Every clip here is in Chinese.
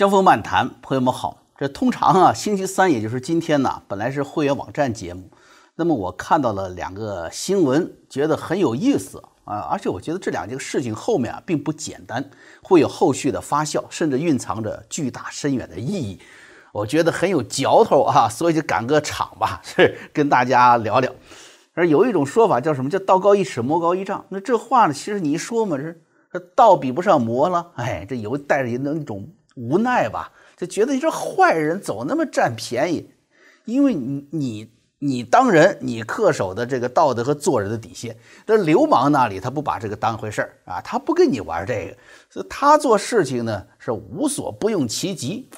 江峰漫谈，朋友们好。这通常啊，星期三也就是今天呢，本来是会员网站节目。那么我看到了两个新闻，觉得很有意思啊，而且我觉得这两件事情后面啊并不简单，会有后续的发酵，甚至蕴藏着巨大深远的意义。我觉得很有嚼头啊，所以就赶个场吧，是跟大家聊聊。而有一种说法叫什么叫道高一尺，魔高一丈。那这话呢，其实你一说嘛，是道比不上魔了。哎，这有带着那种无奈吧。就觉得你这坏人总那么占便宜，因为你你你当人，你恪守的这个道德和做人的底线。这流氓那里他不把这个当回事儿啊，他不跟你玩这个，所以他做事情呢是无所不用其极，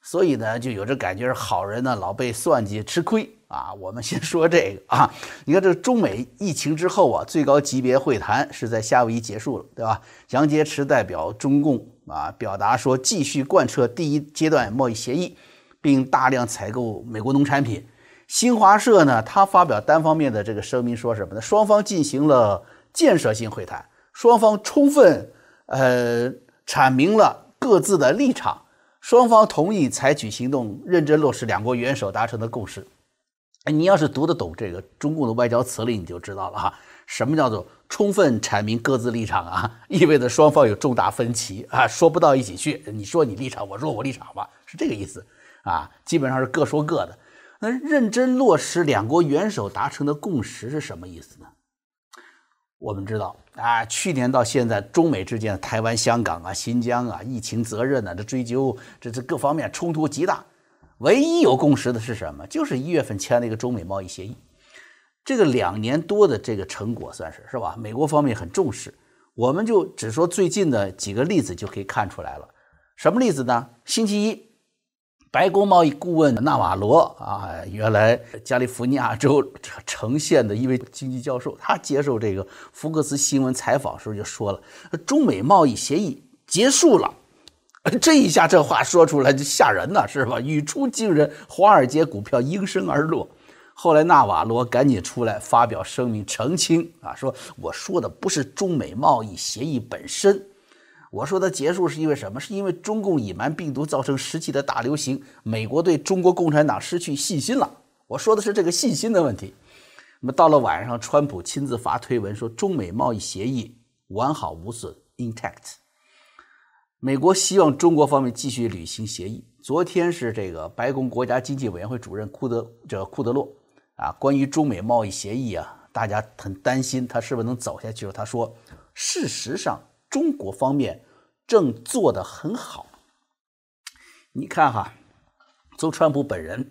所以呢就有这感觉是好人呢老被算计吃亏啊。我们先说这个啊，你看这中美疫情之后啊，最高级别会谈是在夏威夷结束了，对吧？杨洁篪代表中共。啊，表达说继续贯彻第一阶段贸易协议，并大量采购美国农产品。新华社呢，他发表单方面的这个声明，说什么呢？双方进行了建设性会谈，双方充分呃阐明了各自的立场，双方同意采取行动，认真落实两国元首达成的共识。哎，你要是读得懂这个中共的外交辞令，你就知道了哈。什么叫做充分阐明各自立场啊？意味着双方有重大分歧啊，说不到一起去。你说你立场，我说我立场吧，是这个意思啊。基本上是各说各的。那认真落实两国元首达成的共识是什么意思呢？我们知道啊，去年到现在，中美之间台湾、香港啊、新疆啊、疫情责任呢，这追究这这各方面冲突极大。唯一有共识的是什么？就是一月份签了一个中美贸易协议。这个两年多的这个成果算是是吧？美国方面很重视，我们就只说最近的几个例子就可以看出来了。什么例子呢？星期一，白宫贸易顾问纳瓦罗啊，原来加利福尼亚州城县的一位经济教授，他接受这个福克斯新闻采访时候就说了：中美贸易协议结束了。这一下这话说出来就吓人呐，是吧？语出惊人，华尔街股票应声而落。后来纳瓦罗赶紧出来发表声明澄清啊，说我说的不是中美贸易协议本身，我说的结束是因为什么？是因为中共隐瞒病毒造成实际的大流行，美国对中国共产党失去信心了。我说的是这个信心的问题。那么到了晚上，川普亲自发推文说中美贸易协议完好无损，intact。美国希望中国方面继续履行协议。昨天是这个白宫国家经济委员会主任库德这库德洛。啊，关于中美贸易协议啊，大家很担心他是不是能走下去了。他说，事实上，中国方面正做得很好。你看哈，从川普本人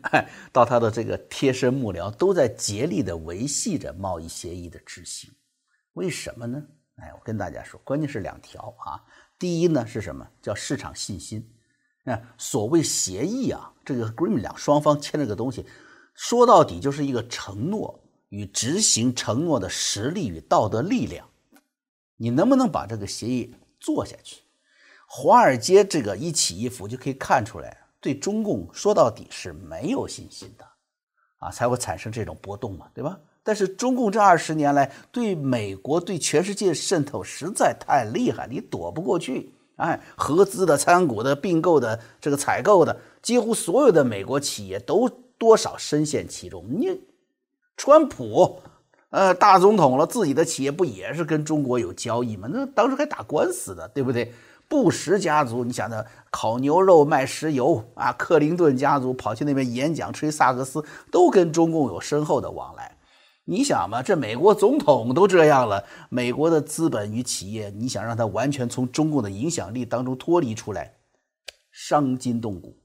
到他的这个贴身幕僚，都在竭力的维系着贸易协议的执行。为什么呢？哎，我跟大家说，关键是两条啊。第一呢是什么？叫市场信心。啊，所谓协议啊，这个 agreement 两双方签了个东西。说到底就是一个承诺与执行承诺的实力与道德力量，你能不能把这个协议做下去？华尔街这个一起一伏就可以看出来，对中共说到底是没有信心的，啊，才会产生这种波动嘛，对吧？但是中共这二十年来对美国、对全世界渗透实在太厉害，你躲不过去。哎，合资的、参股的、并购的、这个采购的，几乎所有的美国企业都。多少深陷其中？你，川普，呃，大总统了，自己的企业不也是跟中国有交易吗？那当时还打官司的，对不对？布什家族，你想想，烤牛肉卖石油啊，克林顿家族跑去那边演讲吹萨克斯，都跟中共有深厚的往来。你想嘛，这美国总统都这样了，美国的资本与企业，你想让他完全从中共的影响力当中脱离出来，伤筋动骨。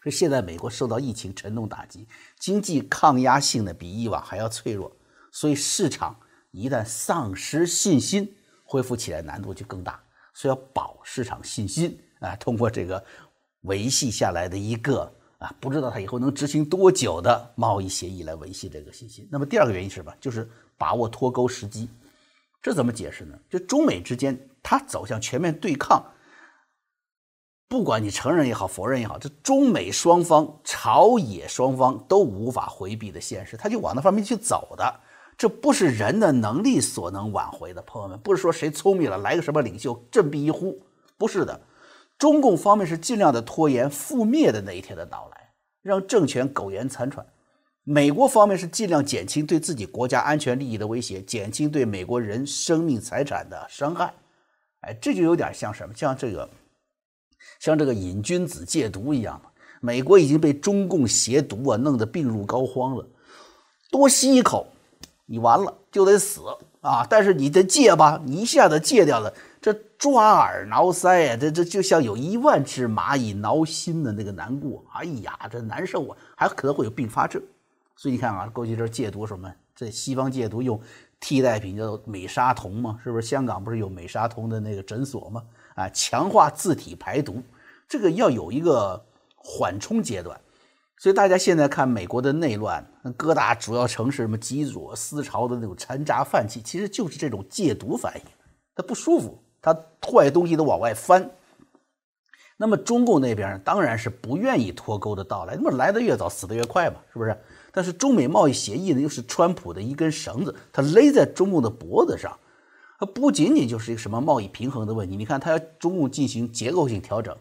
说现在美国受到疫情沉重打击，经济抗压性呢比以往还要脆弱，所以市场一旦丧失信心，恢复起来难度就更大。所以要保市场信心啊，通过这个维系下来的一个啊，不知道他以后能执行多久的贸易协议来维系这个信心。那么第二个原因是什么？就是把握脱钩时机。这怎么解释呢？就中美之间它走向全面对抗。不管你承认也好，否认也好，这中美双方、朝野双方都无法回避的现实，他就往那方面去走的。这不是人的能力所能挽回的，朋友们，不是说谁聪明了来个什么领袖振臂一呼，不是的。中共方面是尽量的拖延覆灭的那一天的到来，让政权苟延残喘；美国方面是尽量减轻对自己国家安全利益的威胁，减轻对美国人生命财产的伤害。哎，这就有点像什么？像这个，像这个瘾君子戒毒一样的。美国已经被中共邪毒啊弄得病入膏肓了，多吸一口，你完了就得死啊！但是你得戒吧，你一下子戒掉了，这抓耳挠腮呀，这这就像有一万只蚂蚁挠心的那个难过，哎呀，这难受啊，还可能会有并发症。所以你看啊，过去这戒毒什么？这西方戒毒用替代品叫美沙酮嘛，是不是？香港不是有美沙酮的那个诊所吗？啊，强化自体排毒，这个要有一个。缓冲阶段，所以大家现在看美国的内乱，各大主要城市什么极左思潮的那种残渣泛起，其实就是这种戒毒反应。他不舒服，他坏东西都往外翻。那么中共那边当然是不愿意脱钩的到来，那么来的越早，死的越快嘛，是不是？但是中美贸易协议呢，又是川普的一根绳子，它勒在中共的脖子上。它不仅仅就是一个什么贸易平衡的问题，你看它要中共进行结构性调整，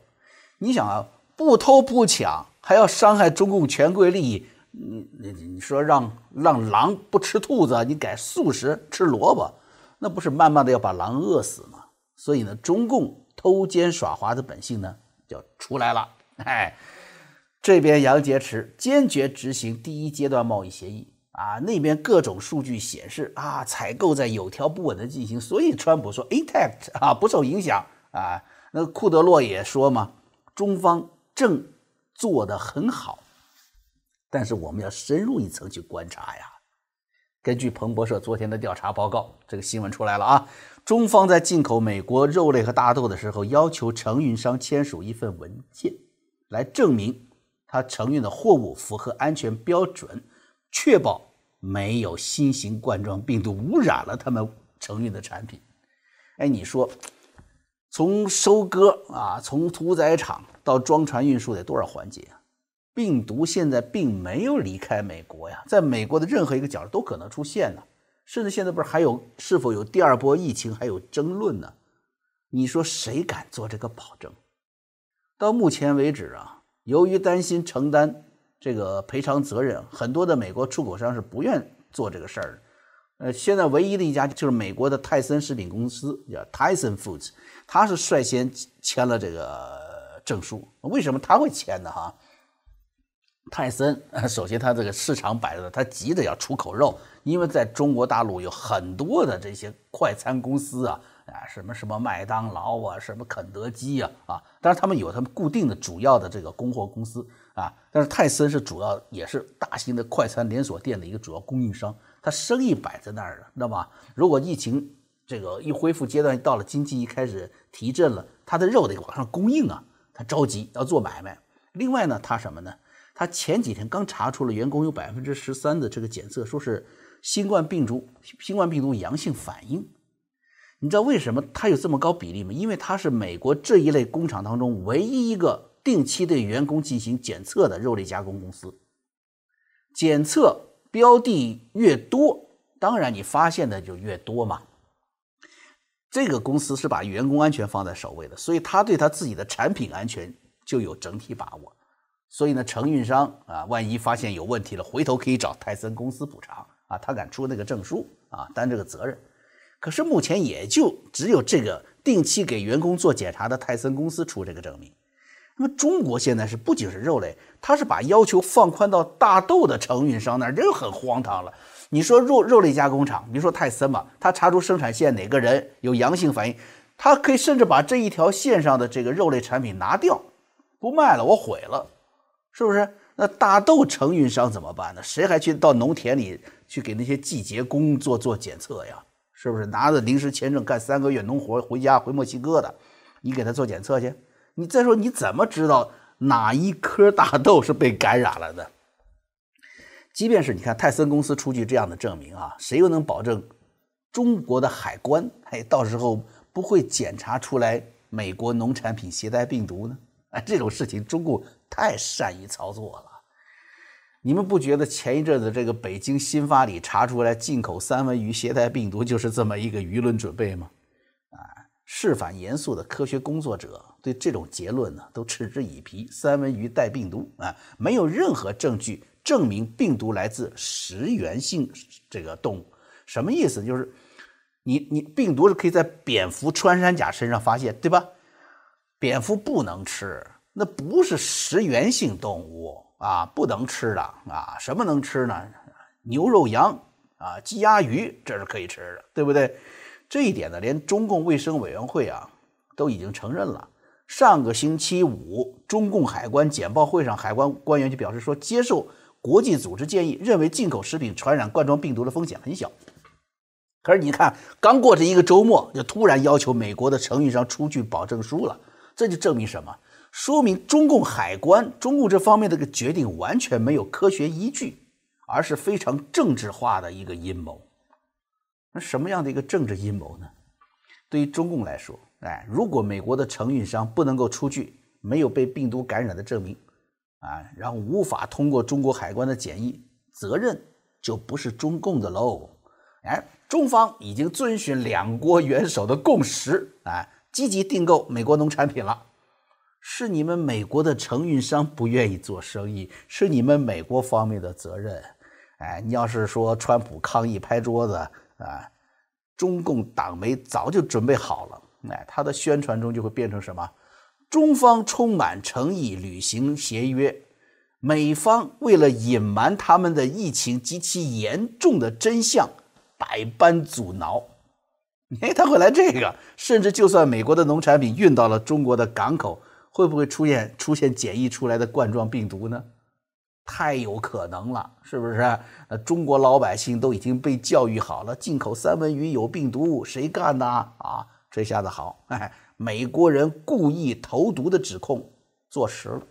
你想啊。不偷不抢，还要伤害中共权贵利益，你你你说让让狼不吃兔子，你改素食吃萝卜，那不是慢慢的要把狼饿死吗？所以呢，中共偷奸耍滑的本性呢就出来了。哎，这边杨洁篪坚决执行第一阶段贸易协议啊，那边各种数据显示啊，采购在有条不紊的进行，所以川普说 intact 啊，不受影响啊。那库德洛也说嘛，中方。正做得很好，但是我们要深入一层去观察呀。根据彭博社昨天的调查报告，这个新闻出来了啊。中方在进口美国肉类和大豆的时候，要求承运商签署一份文件，来证明他承运的货物符合安全标准，确保没有新型冠状病毒污染了他们承运的产品。哎，你说？从收割啊，从屠宰场到装船运输得多少环节啊？病毒现在并没有离开美国呀，在美国的任何一个角落都可能出现呢。甚至现在不是还有是否有第二波疫情还有争论呢？你说谁敢做这个保证？到目前为止啊，由于担心承担这个赔偿责任，很多的美国出口商是不愿做这个事儿。呃，现在唯一的一家就是美国的泰森食品公司，叫 Tyson Foods，他是率先签了这个证书。为什么他会签呢？哈，泰森首先他这个市场摆着，他急着要出口肉，因为在中国大陆有很多的这些快餐公司啊，啊，什么什么麦当劳啊，什么肯德基啊，啊，当然他们有他们固定的主要的这个供货公司啊，但是泰森是主要也是大型的快餐连锁店的一个主要供应商。他生意摆在那儿了，知道吗？如果疫情这个一恢复阶段到了，经济一开始提振了，他的肉得往上供应啊，他着急要做买卖。另外呢，他什么呢？他前几天刚查出了员工有百分之十三的这个检测，说是新冠病毒新冠病毒阳性反应。你知道为什么他有这么高比例吗？因为他是美国这一类工厂当中唯一一个定期对员工进行检测的肉类加工公司，检测。标的越多，当然你发现的就越多嘛。这个公司是把员工安全放在首位的，所以他对他自己的产品安全就有整体把握。所以呢，承运商啊，万一发现有问题了，回头可以找泰森公司补偿啊，他敢出那个证书啊，担这个责任。可是目前也就只有这个定期给员工做检查的泰森公司出这个证明。那么中国现在是不仅是肉类，它是把要求放宽到大豆的承运商那儿，这就很荒唐了。你说肉肉类加工厂，你说泰森吧，他查出生产线哪个人有阳性反应，他可以甚至把这一条线上的这个肉类产品拿掉，不卖了，我毁了，是不是？那大豆承运商怎么办呢？谁还去到农田里去给那些季节工做做检测呀？是不是拿着临时签证干三个月农活回家回墨西哥的，你给他做检测去？你再说你怎么知道哪一颗大豆是被感染了的？即便是你看泰森公司出具这样的证明啊，谁又能保证中国的海关哎到时候不会检查出来美国农产品携带病毒呢？哎，这种事情中共太善于操作了。你们不觉得前一阵子这个北京新发里查出来进口三文鱼携带病毒就是这么一个舆论准备吗？啊？是反严肃的科学工作者对这种结论呢都嗤之以鼻。三文鱼带病毒啊，没有任何证据证明病毒来自食源性这个动物。什么意思？就是你你病毒是可以在蝙蝠、穿山甲身上发现，对吧？蝙蝠不能吃，那不是食源性动物啊，不能吃的啊。什么能吃呢？牛肉、羊啊，鸡、鸭、鱼，这是可以吃的，对不对？这一点呢，连中共卫生委员会啊都已经承认了。上个星期五，中共海关简报会上，海关官员就表示说，接受国际组织建议，认为进口食品传染冠状病毒的风险很小。可是你看，刚过这一个周末，就突然要求美国的承运商出具保证书了，这就证明什么？说明中共海关、中共这方面的个决定完全没有科学依据，而是非常政治化的一个阴谋。那什么样的一个政治阴谋呢？对于中共来说，哎，如果美国的承运商不能够出具没有被病毒感染的证明，啊，然后无法通过中国海关的检疫，责任就不是中共的喽。哎，中方已经遵循两国元首的共识，啊，积极订购美国农产品了。是你们美国的承运商不愿意做生意，是你们美国方面的责任。哎，你要是说川普抗议拍桌子。啊，中共党媒早就准备好了，哎，他的宣传中就会变成什么？中方充满诚意履行协约，美方为了隐瞒他们的疫情极其严重的真相，百般阻挠。哎，他会来这个，甚至就算美国的农产品运到了中国的港口，会不会出现出现检疫出来的冠状病毒呢？太有可能了，是不是？呃，中国老百姓都已经被教育好了，进口三文鱼有病毒，谁干的啊？这下子好，哎，美国人故意投毒的指控坐实了。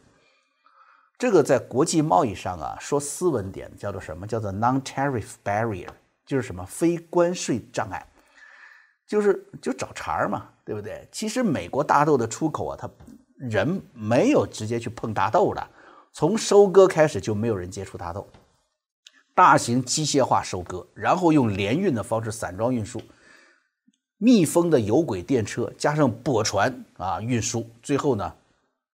这个在国际贸易上啊，说斯文点叫做什么？叫做 non-tariff barrier，就是什么非关税障碍，就是就找茬嘛，对不对？其实美国大豆的出口啊，它人没有直接去碰大豆的。从收割开始就没有人接触大豆，大型机械化收割，然后用联运的方式散装运输，密封的有轨电车加上驳船啊运输，最后呢，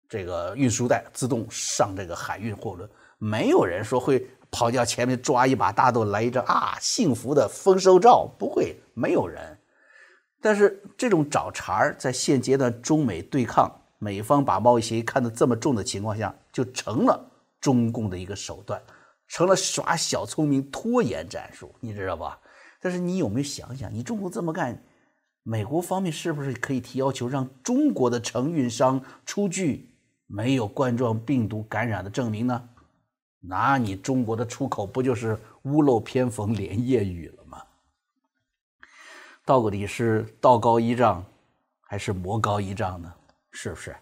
这个运输带自动上这个海运货轮，没有人说会跑到前面抓一把大豆来一张啊幸福的丰收照，不会，没有人。但是这种找茬儿，在现阶段中美对抗。美方把贸易协议看得这么重的情况下，就成了中共的一个手段，成了耍小聪明、拖延战术，你知道吧？但是你有没有想想，你中国这么干，美国方面是不是可以提要求，让中国的承运商出具没有冠状病毒感染的证明呢？那你中国的出口不就是屋漏偏逢连夜雨了吗？到底是道高一丈，还是魔高一丈呢？是不是？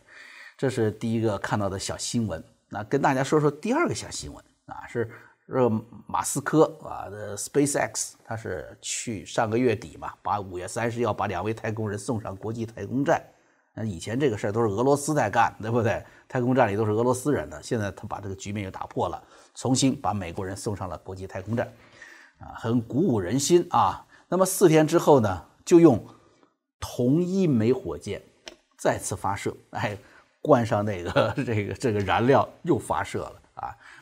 这是第一个看到的小新闻。那跟大家说说第二个小新闻啊，是呃马斯克啊的 SpaceX，他是去上个月底嘛，把五月三十要把两位太空人送上国际太空站。那以前这个事儿都是俄罗斯在干，对不对？太空站里都是俄罗斯人的，现在他把这个局面又打破了，重新把美国人送上了国际太空站，啊，很鼓舞人心啊。那么四天之后呢，就用同一枚火箭。再次发射，哎，灌上那个 这个这个燃料，又发射了！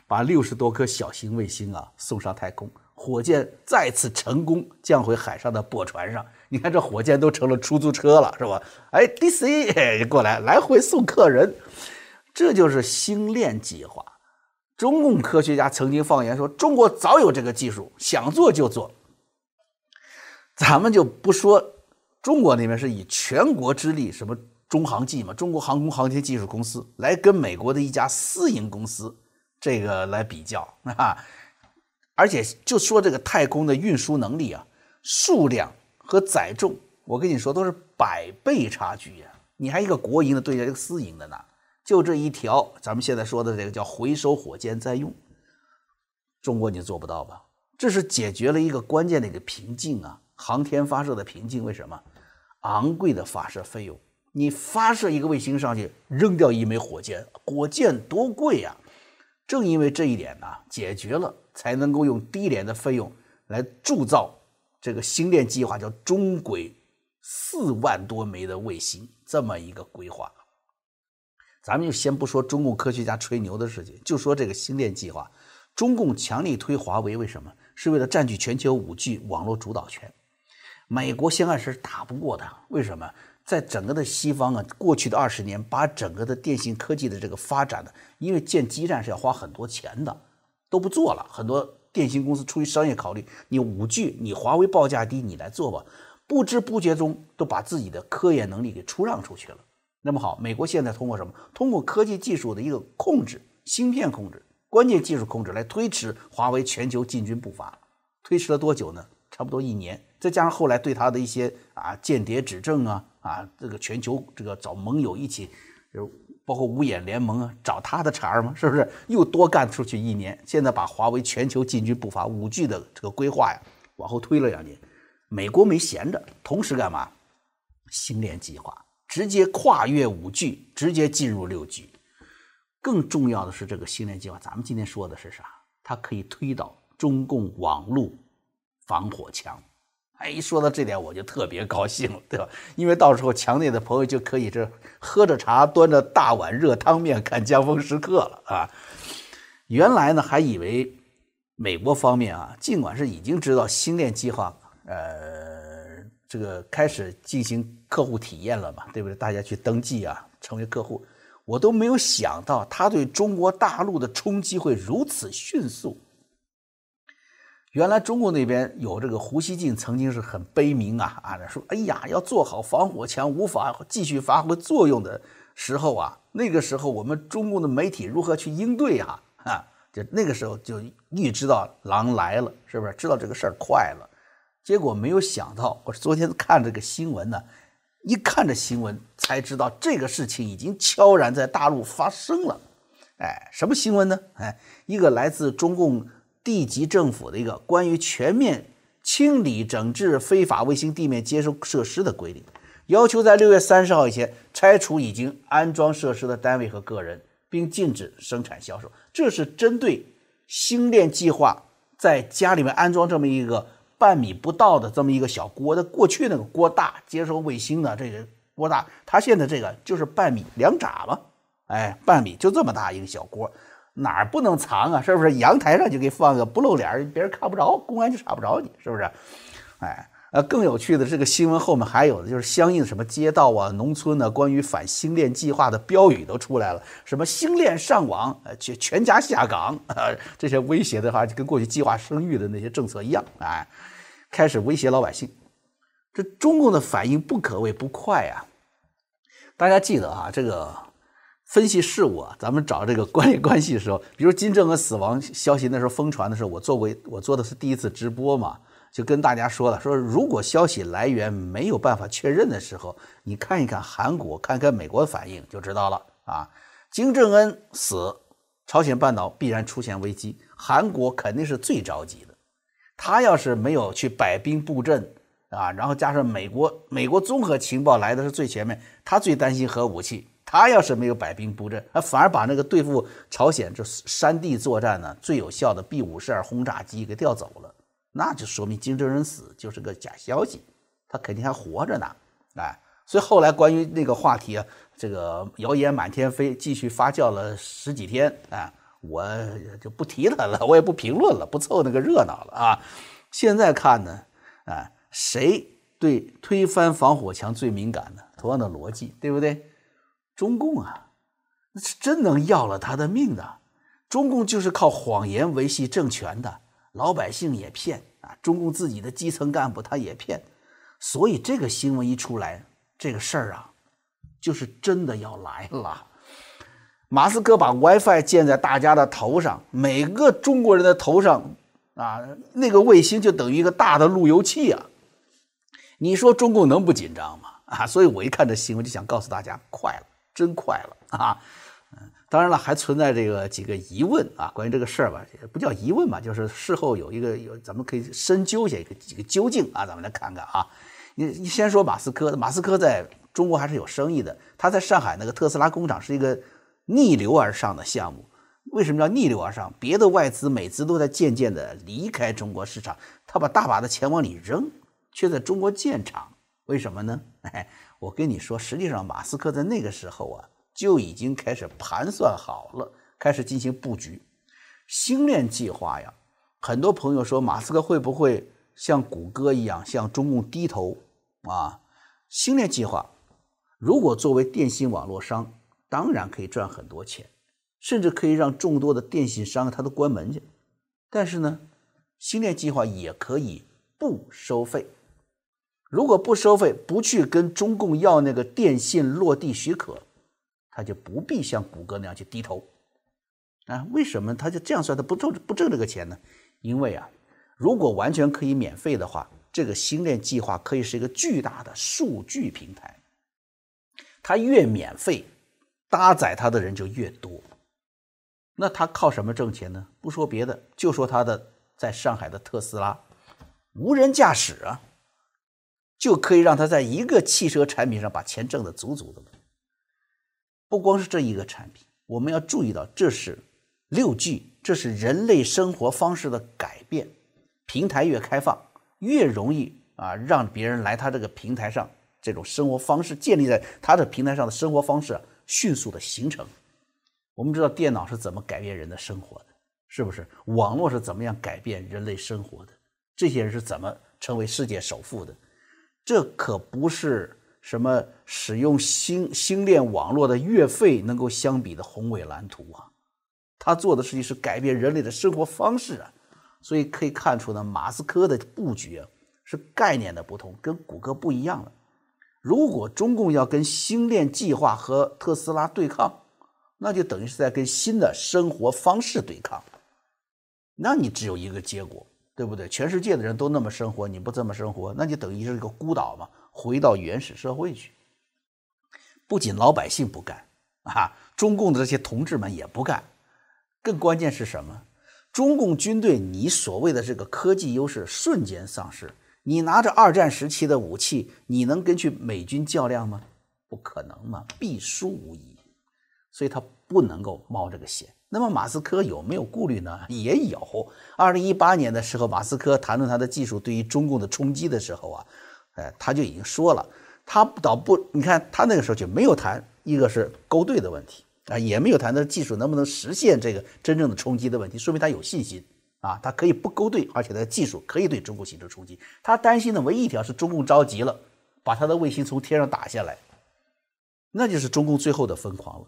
把六十多颗小型卫星啊送上太空，火箭再次成功降回海上的驳船上。你看这火箭都成了出租车了，是吧？哎，DC 过来来回送客人，这就是星链计划。中共科学家曾经放言说，中国早有这个技术，想做就做。咱们就不说中国那边是以全国之力什么。中航技嘛，中国航空航天技术公司来跟美国的一家私营公司这个来比较啊，而且就说这个太空的运输能力啊，数量和载重，我跟你说都是百倍差距呀！你还一个国营的对着一个私营的呢，就这一条，咱们现在说的这个叫回收火箭再用，中国你做不到吧？这是解决了一个关键的一个瓶颈啊，航天发射的瓶颈。为什么？昂贵的发射费用。你发射一个卫星上去，扔掉一枚火箭，火箭多贵呀！正因为这一点呢，解决了，才能够用低廉的费用来铸造这个星链计划，叫中轨四万多枚的卫星，这么一个规划。咱们就先不说中共科学家吹牛的事情，就说这个星链计划，中共强力推华为，为什么？是为了占据全球五 G 网络主导权。美国现在是打不过他，为什么？在整个的西方啊，过去的二十年，把整个的电信科技的这个发展呢，因为建基站是要花很多钱的，都不做了。很多电信公司出于商业考虑，你五 G，你华为报价低，你来做吧。不知不觉中都把自己的科研能力给出让出去了。那么好，美国现在通过什么？通过科技技术的一个控制，芯片控制，关键技术控制来推迟华为全球进军步伐。推迟了多久呢？差不多一年。再加上后来对他的一些啊间谍指证啊啊，这个全球这个找盟友一起，就包括五眼联盟啊，找他的茬儿嘛，是不是？又多干出去一年。现在把华为全球进军步伐五 G 的这个规划呀，往后推了两年。美国没闲着，同时干嘛？星链计划直接跨越五 G，直接进入六 G。更重要的是，这个星链计划，咱们今天说的是啥？它可以推倒中共网络防火墙。哎，一说到这点，我就特别高兴了，对吧？因为到时候墙内的朋友就可以这喝着茶，端着大碗热汤面看《江峰时刻》了啊。原来呢，还以为美国方面啊，尽管是已经知道星链计划。呃，这个开始进行客户体验了嘛，对不对？大家去登记啊，成为客户，我都没有想到他对中国大陆的冲击会如此迅速。原来中共那边有这个胡锡进曾经是很悲鸣啊啊，说哎呀，要做好防火墙无法继续发挥作用的时候啊，那个时候我们中共的媒体如何去应对啊啊？就那个时候就预知到狼来了，是不是？知道这个事儿快了。结果没有想到，我昨天看这个新闻呢，一看这新闻才知道这个事情已经悄然在大陆发生了。哎，什么新闻呢？哎，一个来自中共地级政府的一个关于全面清理整治非法卫星地面接收设施的规定，要求在六月三十号以前拆除已经安装设施的单位和个人，并禁止生产销售。这是针对星链计划在家里面安装这么一个。半米不到的这么一个小锅，那过去那个锅大，接收卫星的这个锅大，它现在这个就是半米两拃嘛，哎，半米就这么大一个小锅，哪儿不能藏啊？是不是？阳台上就给放个不露脸，别人看不着，公安就查不着你，是不是？哎。呃，更有趣的这个新闻后面还有的就是相应什么街道啊、农村呢，关于反星链计划的标语都出来了，什么星链上网，呃，全全家下岗啊，这些威胁的话就跟过去计划生育的那些政策一样，哎，开始威胁老百姓。这中共的反应不可谓不快啊！大家记得啊，这个分析事物啊，咱们找这个关联关系的时候，比如金正恩死亡消息那时候疯传的时候，我做过我做的是第一次直播嘛。就跟大家说了，说如果消息来源没有办法确认的时候，你看一看韩国，看看美国的反应就知道了啊。金正恩死，朝鲜半岛必然出现危机，韩国肯定是最着急的。他要是没有去摆兵布阵啊，然后加上美国，美国综合情报来的是最前面，他最担心核武器，他要是没有摆兵布阵，他反而把那个对付朝鲜这山地作战呢最有效的 B 五十二轰炸机给调走了。那就说明金正恩死就是个假消息，他肯定还活着呢，哎，所以后来关于那个话题啊，这个谣言满天飞，继续发酵了十几天，啊，我就不提他了，我也不评论了，不凑那个热闹了啊。现在看呢，啊，谁对推翻防火墙最敏感呢？同样的逻辑，对不对？中共啊，那是真能要了他的命的，中共就是靠谎言维系政权的。老百姓也骗啊，中共自己的基层干部他也骗，所以这个新闻一出来，这个事儿啊，就是真的要来了。马斯克把 WiFi 建在大家的头上，每个中国人的头上啊，那个卫星就等于一个大的路由器啊。你说中共能不紧张吗？啊，所以我一看这新闻就想告诉大家，快了，真快了啊。嗯当然了，还存在这个几个疑问啊，关于这个事儿吧，也不叫疑问吧，就是事后有一个有，咱们可以深究一下一个几个究竟啊，咱们来看看啊。你你先说马斯克，马斯克在中国还是有生意的，他在上海那个特斯拉工厂是一个逆流而上的项目。为什么叫逆流而上？别的外资美资都在渐渐的离开中国市场，他把大把的钱往里扔，却在中国建厂，为什么呢？哎，我跟你说，实际上马斯克在那个时候啊，就已经开始盘算好了，开始进行布局。星链计划呀，很多朋友说马斯克会不会像谷歌一样向中共低头啊？星链计划如果作为电信网络商，当然可以赚很多钱，甚至可以让众多的电信商他都关门去。但是呢，星链计划也可以不收费。如果不收费，不去跟中共要那个电信落地许可，他就不必像谷歌那样去低头。啊，为什么他就这样算？他不挣不挣这个钱呢？因为啊，如果完全可以免费的话，这个星链计划可以是一个巨大的数据平台。它越免费，搭载它的人就越多。那他靠什么挣钱呢？不说别的，就说他的在上海的特斯拉无人驾驶啊。就可以让他在一个汽车产品上把钱挣得足足的了。不光是这一个产品，我们要注意到，这是六 G，这是人类生活方式的改变。平台越开放，越容易啊，让别人来他这个平台上，这种生活方式建立在他的平台上的生活方式迅速的形成。我们知道电脑是怎么改变人的生活的，是不是？网络是怎么样改变人类生活的？这些人是怎么成为世界首富的？这可不是什么使用星星链网络的月费能够相比的宏伟蓝图啊！他做的事情是改变人类的生活方式啊！所以可以看出呢，马斯克的布局啊是概念的不同，跟谷歌不一样了。如果中共要跟星链计划和特斯拉对抗，那就等于是在跟新的生活方式对抗。那你只有一个结果。对不对？全世界的人都那么生活，你不这么生活，那就等于是一个孤岛嘛，回到原始社会去。不仅老百姓不干啊，中共的这些同志们也不干。更关键是什么？中共军队，你所谓的这个科技优势瞬间丧失。你拿着二战时期的武器，你能跟去美军较量吗？不可能嘛，必输无疑。所以他不能够冒这个险。那么马斯克有没有顾虑呢？也有。二零一八年的时候，马斯克谈论他的技术对于中共的冲击的时候啊，哎，他就已经说了，他倒不，你看他那个时候就没有谈一个是勾兑的问题啊，也没有谈的技术能不能实现这个真正的冲击的问题，说明他有信心啊，他可以不勾兑，而且他的技术可以对中共形成冲击。他担心的唯一一条是中共着急了，把他的卫星从天上打下来，那就是中共最后的疯狂了。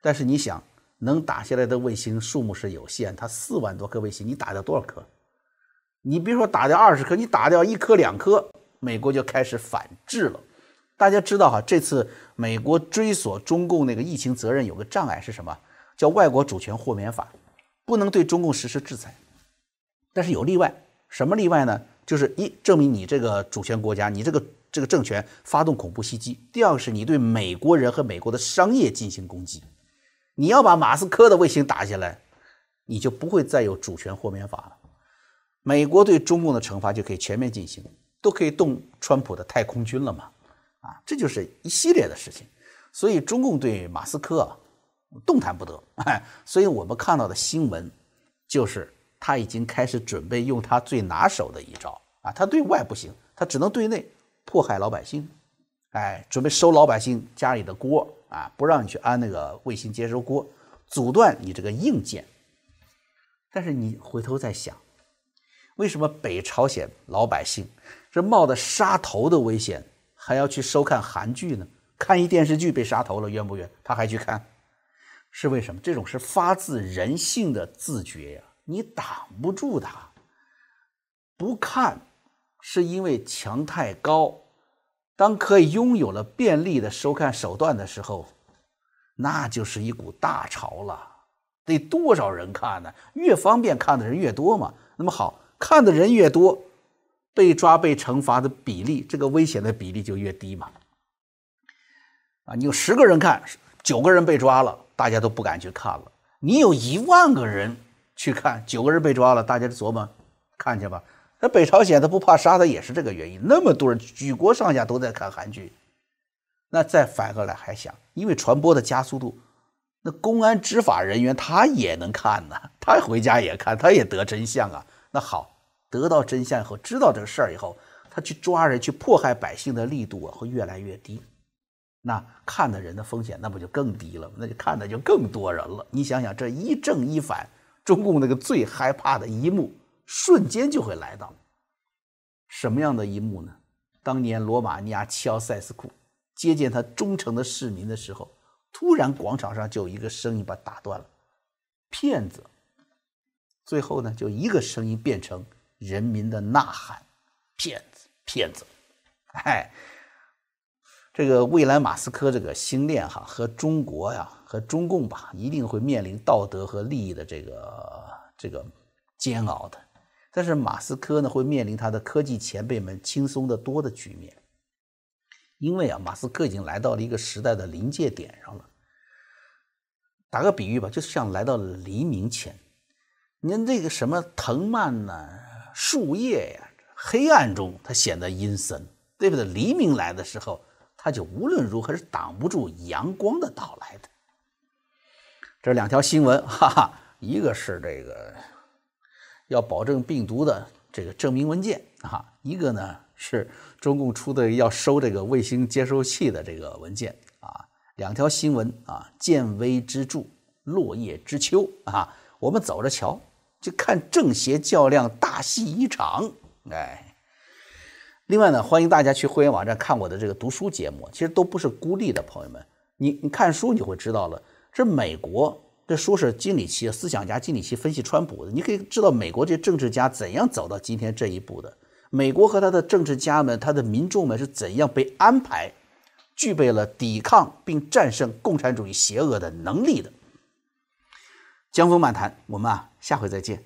但是你想。能打下来的卫星数目是有限，它四万多颗卫星，你打掉多少颗？你别说打掉二十颗，你打掉一颗两颗，美国就开始反制了。大家知道哈，这次美国追索中共那个疫情责任有个障碍是什么？叫外国主权豁免法，不能对中共实施制裁。但是有例外，什么例外呢？就是一证明你这个主权国家，你这个这个政权发动恐怖袭击；第二是你对美国人和美国的商业进行攻击。你要把马斯克的卫星打下来，你就不会再有主权豁免法了。美国对中共的惩罚就可以全面进行，都可以动川普的太空军了嘛？啊，这就是一系列的事情。所以中共对马斯克啊动弹不得。所以我们看到的新闻就是他已经开始准备用他最拿手的一招啊，他对外不行，他只能对内迫害老百姓。哎，准备收老百姓家里的锅。啊，不让你去安那个卫星接收锅，阻断你这个硬件。但是你回头再想，为什么北朝鲜老百姓这冒着杀头的危险还要去收看韩剧呢？看一电视剧被杀头了，冤不冤？他还去看，是为什么？这种是发自人性的自觉呀，你挡不住他。不看是因为墙太高。当可以拥有了便利的收看手段的时候，那就是一股大潮了。得多少人看呢？越方便看的人越多嘛。那么好看的人越多，被抓被惩罚的比例，这个危险的比例就越低嘛。啊，你有十个人看，九个人被抓了，大家都不敢去看了。你有一万个人去看，九个人被抓了，大家就琢磨看去吧。那北朝鲜他不怕杀他也是这个原因，那么多人举国上下都在看韩剧，那再反过来还想，因为传播的加速度，那公安执法人员他也能看呢，他回家也看，他也得真相啊。那好，得到真相以后，知道这个事儿以后，他去抓人、去迫害百姓的力度啊，会越来越低。那看的人的风险，那不就更低了？那就看的就更多人了。你想想，这一正一反，中共那个最害怕的一幕，瞬间就会来到。什么样的一幕呢？当年罗马尼亚齐奥塞斯库接见他忠诚的市民的时候，突然广场上就有一个声音把打断了：“骗子！”最后呢，就一个声音变成人民的呐喊：“骗子，骗子！”哎。这个未来马斯克这个星链哈和中国呀和中共吧一定会面临道德和利益的这个这个煎熬的，但是马斯克呢会面临他的科技前辈们轻松的多的局面，因为啊马斯克已经来到了一个时代的临界点上了。打个比喻吧，就像来到了黎明前，您这个什么藤蔓呐、树叶呀，黑暗中它显得阴森，对不对？黎明来的时候。它就无论如何是挡不住阳光的到来的。这两条新闻，哈哈，一个是这个要保证病毒的这个证明文件啊，一个呢是中共出的要收这个卫星接收器的这个文件啊。两条新闻啊，见微知著，落叶知秋啊。我们走着瞧，就看正邪较量，大戏一场，哎。另外呢，欢迎大家去会员网站看我的这个读书节目，其实都不是孤立的，朋友们，你你看书你会知道了，这美国这书是金里奇思想家金里奇分析川普的，你可以知道美国这政治家怎样走到今天这一步的，美国和他的政治家们、他的民众们是怎样被安排，具备了抵抗并战胜共产主义邪恶的能力的。江峰漫谈，我们啊下回再见。